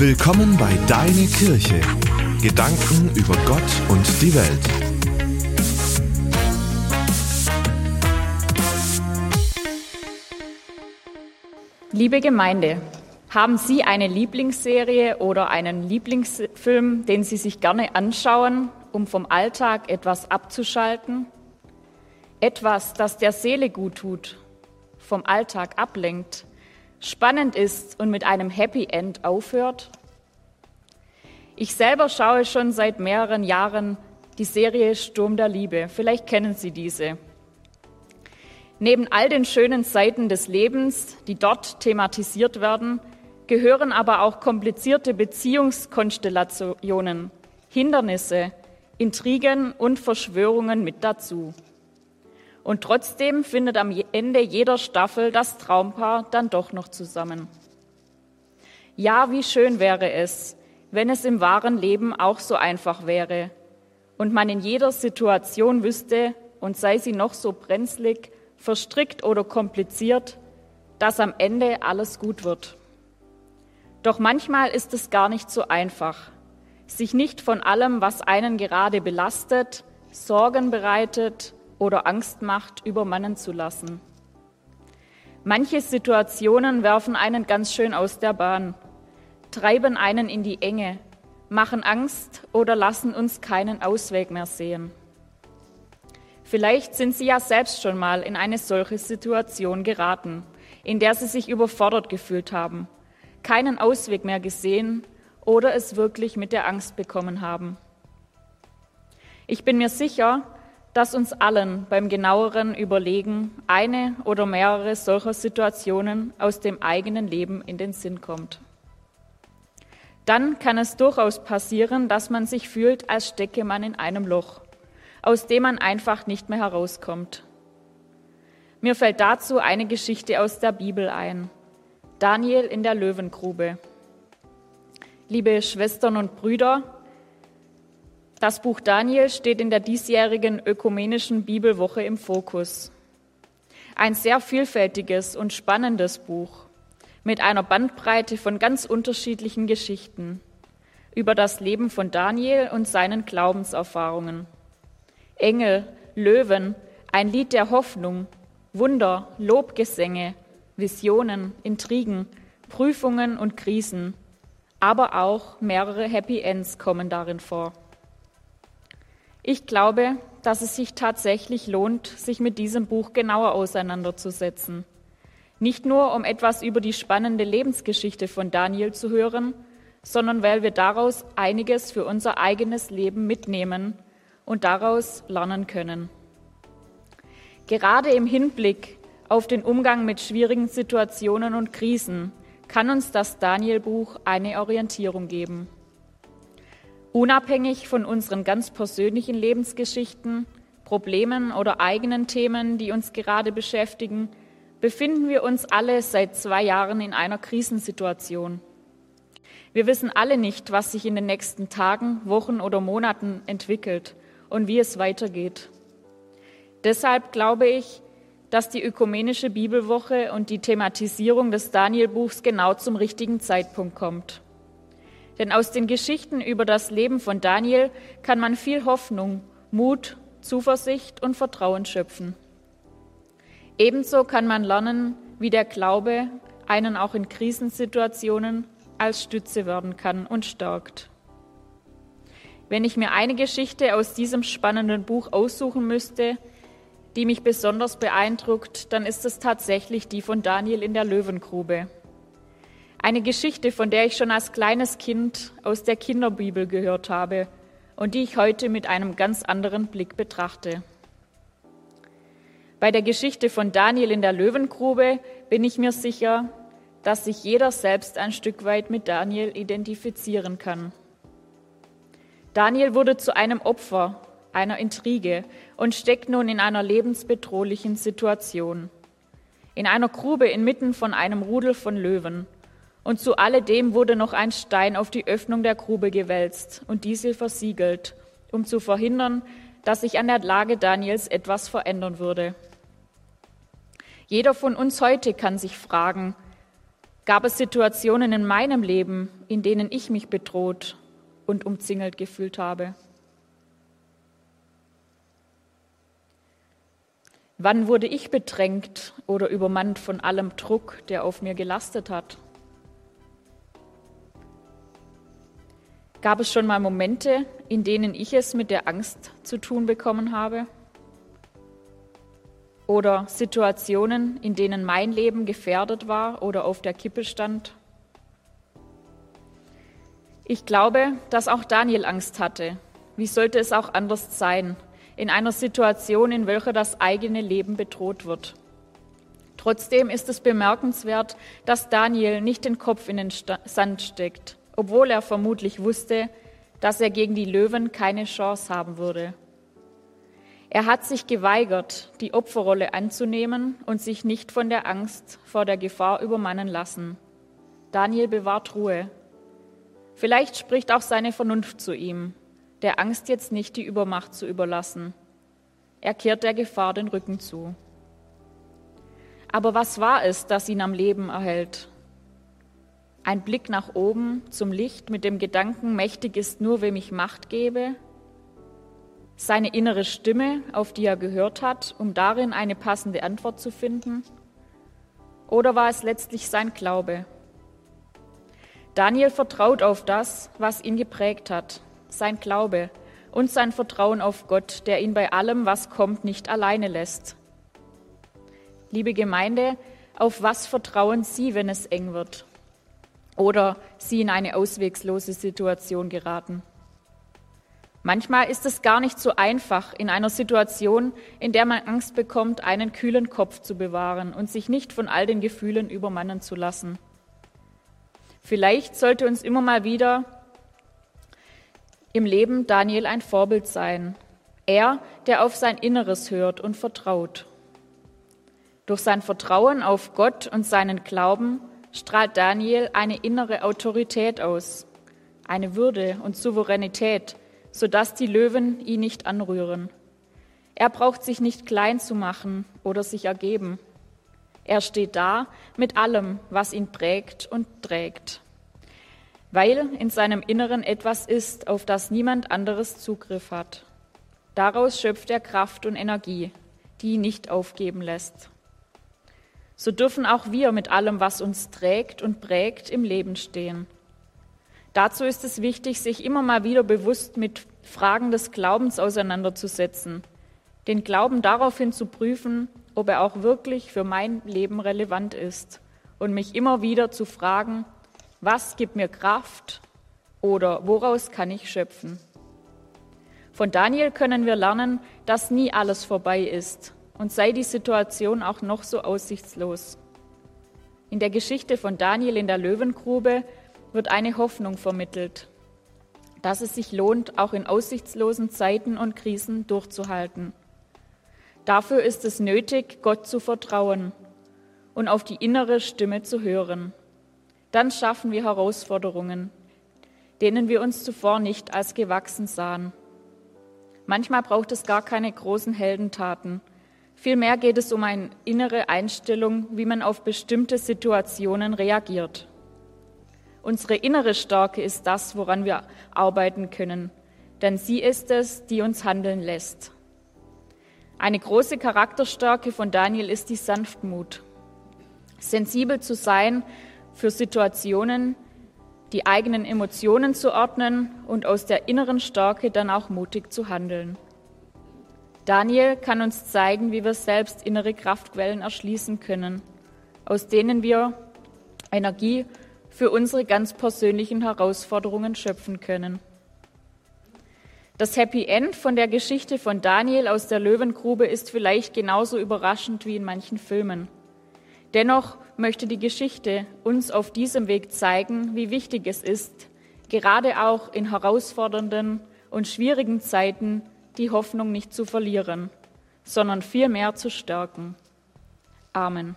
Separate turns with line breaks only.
Willkommen bei Deine Kirche. Gedanken über Gott und die Welt.
Liebe Gemeinde, haben Sie eine Lieblingsserie oder einen Lieblingsfilm, den Sie sich gerne anschauen, um vom Alltag etwas abzuschalten? Etwas, das der Seele gut tut, vom Alltag ablenkt, spannend ist und mit einem Happy End aufhört? Ich selber schaue schon seit mehreren Jahren die Serie Sturm der Liebe. Vielleicht kennen Sie diese. Neben all den schönen Seiten des Lebens, die dort thematisiert werden, gehören aber auch komplizierte Beziehungskonstellationen, Hindernisse, Intrigen und Verschwörungen mit dazu. Und trotzdem findet am Ende jeder Staffel das Traumpaar dann doch noch zusammen. Ja, wie schön wäre es, wenn es im wahren Leben auch so einfach wäre und man in jeder Situation wüsste, und sei sie noch so brenzlig, verstrickt oder kompliziert, dass am Ende alles gut wird. Doch manchmal ist es gar nicht so einfach, sich nicht von allem, was einen gerade belastet, Sorgen bereitet oder Angst macht, übermannen zu lassen. Manche Situationen werfen einen ganz schön aus der Bahn, treiben einen in die Enge, machen Angst oder lassen uns keinen Ausweg mehr sehen. Vielleicht sind Sie ja selbst schon mal in eine solche Situation geraten, in der Sie sich überfordert gefühlt haben keinen Ausweg mehr gesehen oder es wirklich mit der Angst bekommen haben. Ich bin mir sicher, dass uns allen beim genaueren Überlegen eine oder mehrere solcher Situationen aus dem eigenen Leben in den Sinn kommt. Dann kann es durchaus passieren, dass man sich fühlt, als stecke man in einem Loch, aus dem man einfach nicht mehr herauskommt. Mir fällt dazu eine Geschichte aus der Bibel ein. Daniel in der Löwengrube. Liebe Schwestern und Brüder, das Buch Daniel steht in der diesjährigen ökumenischen Bibelwoche im Fokus. Ein sehr vielfältiges und spannendes Buch mit einer Bandbreite von ganz unterschiedlichen Geschichten über das Leben von Daniel und seinen Glaubenserfahrungen. Engel, Löwen, ein Lied der Hoffnung, Wunder, Lobgesänge, Visionen, Intrigen, Prüfungen und Krisen, aber auch mehrere Happy Ends kommen darin vor. Ich glaube, dass es sich tatsächlich lohnt, sich mit diesem Buch genauer auseinanderzusetzen. Nicht nur, um etwas über die spannende Lebensgeschichte von Daniel zu hören, sondern weil wir daraus einiges für unser eigenes Leben mitnehmen und daraus lernen können. Gerade im Hinblick auf den Umgang mit schwierigen Situationen und Krisen kann uns das Daniel-Buch eine Orientierung geben. Unabhängig von unseren ganz persönlichen Lebensgeschichten, Problemen oder eigenen Themen, die uns gerade beschäftigen, befinden wir uns alle seit zwei Jahren in einer Krisensituation. Wir wissen alle nicht, was sich in den nächsten Tagen, Wochen oder Monaten entwickelt und wie es weitergeht. Deshalb glaube ich, dass die ökumenische Bibelwoche und die Thematisierung des Danielbuchs genau zum richtigen Zeitpunkt kommt. Denn aus den Geschichten über das Leben von Daniel kann man viel Hoffnung, Mut, Zuversicht und Vertrauen schöpfen. Ebenso kann man lernen, wie der Glaube einen auch in Krisensituationen als Stütze werden kann und stärkt. Wenn ich mir eine Geschichte aus diesem spannenden Buch aussuchen müsste, die mich besonders beeindruckt, dann ist es tatsächlich die von Daniel in der Löwengrube. Eine Geschichte, von der ich schon als kleines Kind aus der Kinderbibel gehört habe und die ich heute mit einem ganz anderen Blick betrachte. Bei der Geschichte von Daniel in der Löwengrube bin ich mir sicher, dass sich jeder selbst ein Stück weit mit Daniel identifizieren kann. Daniel wurde zu einem Opfer einer Intrige und steckt nun in einer lebensbedrohlichen Situation. In einer Grube inmitten von einem Rudel von Löwen. Und zu alledem wurde noch ein Stein auf die Öffnung der Grube gewälzt und diese versiegelt, um zu verhindern, dass sich an der Lage Daniels etwas verändern würde. Jeder von uns heute kann sich fragen, Gab es Situationen in meinem Leben, in denen ich mich bedroht und umzingelt gefühlt habe? Wann wurde ich bedrängt oder übermannt von allem Druck, der auf mir gelastet hat? Gab es schon mal Momente, in denen ich es mit der Angst zu tun bekommen habe? oder Situationen, in denen mein Leben gefährdet war oder auf der Kippe stand? Ich glaube, dass auch Daniel Angst hatte. Wie sollte es auch anders sein, in einer Situation, in welcher das eigene Leben bedroht wird? Trotzdem ist es bemerkenswert, dass Daniel nicht den Kopf in den Sand steckt, obwohl er vermutlich wusste, dass er gegen die Löwen keine Chance haben würde. Er hat sich geweigert, die Opferrolle anzunehmen und sich nicht von der Angst vor der Gefahr übermannen lassen. Daniel bewahrt Ruhe. Vielleicht spricht auch seine Vernunft zu ihm, der Angst jetzt nicht die Übermacht zu überlassen. Er kehrt der Gefahr den Rücken zu. Aber was war es, das ihn am Leben erhält? Ein Blick nach oben zum Licht mit dem Gedanken, mächtig ist nur, wem ich Macht gebe, seine innere Stimme, auf die er gehört hat, um darin eine passende Antwort zu finden? Oder war es letztlich sein Glaube? Daniel vertraut auf das, was ihn geprägt hat, sein Glaube und sein Vertrauen auf Gott, der ihn bei allem, was kommt, nicht alleine lässt. Liebe Gemeinde, auf was vertrauen Sie, wenn es eng wird oder Sie in eine auswegslose Situation geraten? Manchmal ist es gar nicht so einfach, in einer Situation, in der man Angst bekommt, einen kühlen Kopf zu bewahren und sich nicht von all den Gefühlen übermannen zu lassen. Vielleicht sollte uns immer mal wieder im Leben Daniel ein Vorbild sein. Er, der auf sein Inneres hört und vertraut. Durch sein Vertrauen auf Gott und seinen Glauben strahlt Daniel eine innere Autorität aus, eine Würde und Souveränität, sodass die Löwen ihn nicht anrühren. Er braucht sich nicht klein zu machen oder sich ergeben. Er steht da mit allem, was ihn prägt und trägt, weil in seinem Inneren etwas ist, auf das niemand anderes Zugriff hat. Daraus schöpft er Kraft und Energie, die ihn nicht aufgeben lässt. So dürfen auch wir mit allem, was uns trägt und prägt, im Leben stehen. Dazu ist es wichtig, sich immer mal wieder bewusst mit Fragen des Glaubens auseinanderzusetzen, den Glauben daraufhin zu prüfen, ob er auch wirklich für mein Leben relevant ist und mich immer wieder zu fragen, was gibt mir Kraft oder woraus kann ich schöpfen. Von Daniel können wir lernen, dass nie alles vorbei ist und sei die Situation auch noch so aussichtslos. In der Geschichte von Daniel in der Löwengrube wird eine Hoffnung vermittelt, dass es sich lohnt, auch in aussichtslosen Zeiten und Krisen durchzuhalten. Dafür ist es nötig, Gott zu vertrauen und auf die innere Stimme zu hören. Dann schaffen wir Herausforderungen, denen wir uns zuvor nicht als gewachsen sahen. Manchmal braucht es gar keine großen Heldentaten. Vielmehr geht es um eine innere Einstellung, wie man auf bestimmte Situationen reagiert. Unsere innere Stärke ist das, woran wir arbeiten können, denn sie ist es, die uns handeln lässt. Eine große Charakterstärke von Daniel ist die Sanftmut. Sensibel zu sein für Situationen, die eigenen Emotionen zu ordnen und aus der inneren Stärke dann auch mutig zu handeln. Daniel kann uns zeigen, wie wir selbst innere Kraftquellen erschließen können, aus denen wir Energie für unsere ganz persönlichen Herausforderungen schöpfen können. Das Happy End von der Geschichte von Daniel aus der Löwengrube ist vielleicht genauso überraschend wie in manchen Filmen. Dennoch möchte die Geschichte uns auf diesem Weg zeigen, wie wichtig es ist, gerade auch in herausfordernden und schwierigen Zeiten die Hoffnung nicht zu verlieren, sondern vielmehr zu stärken. Amen.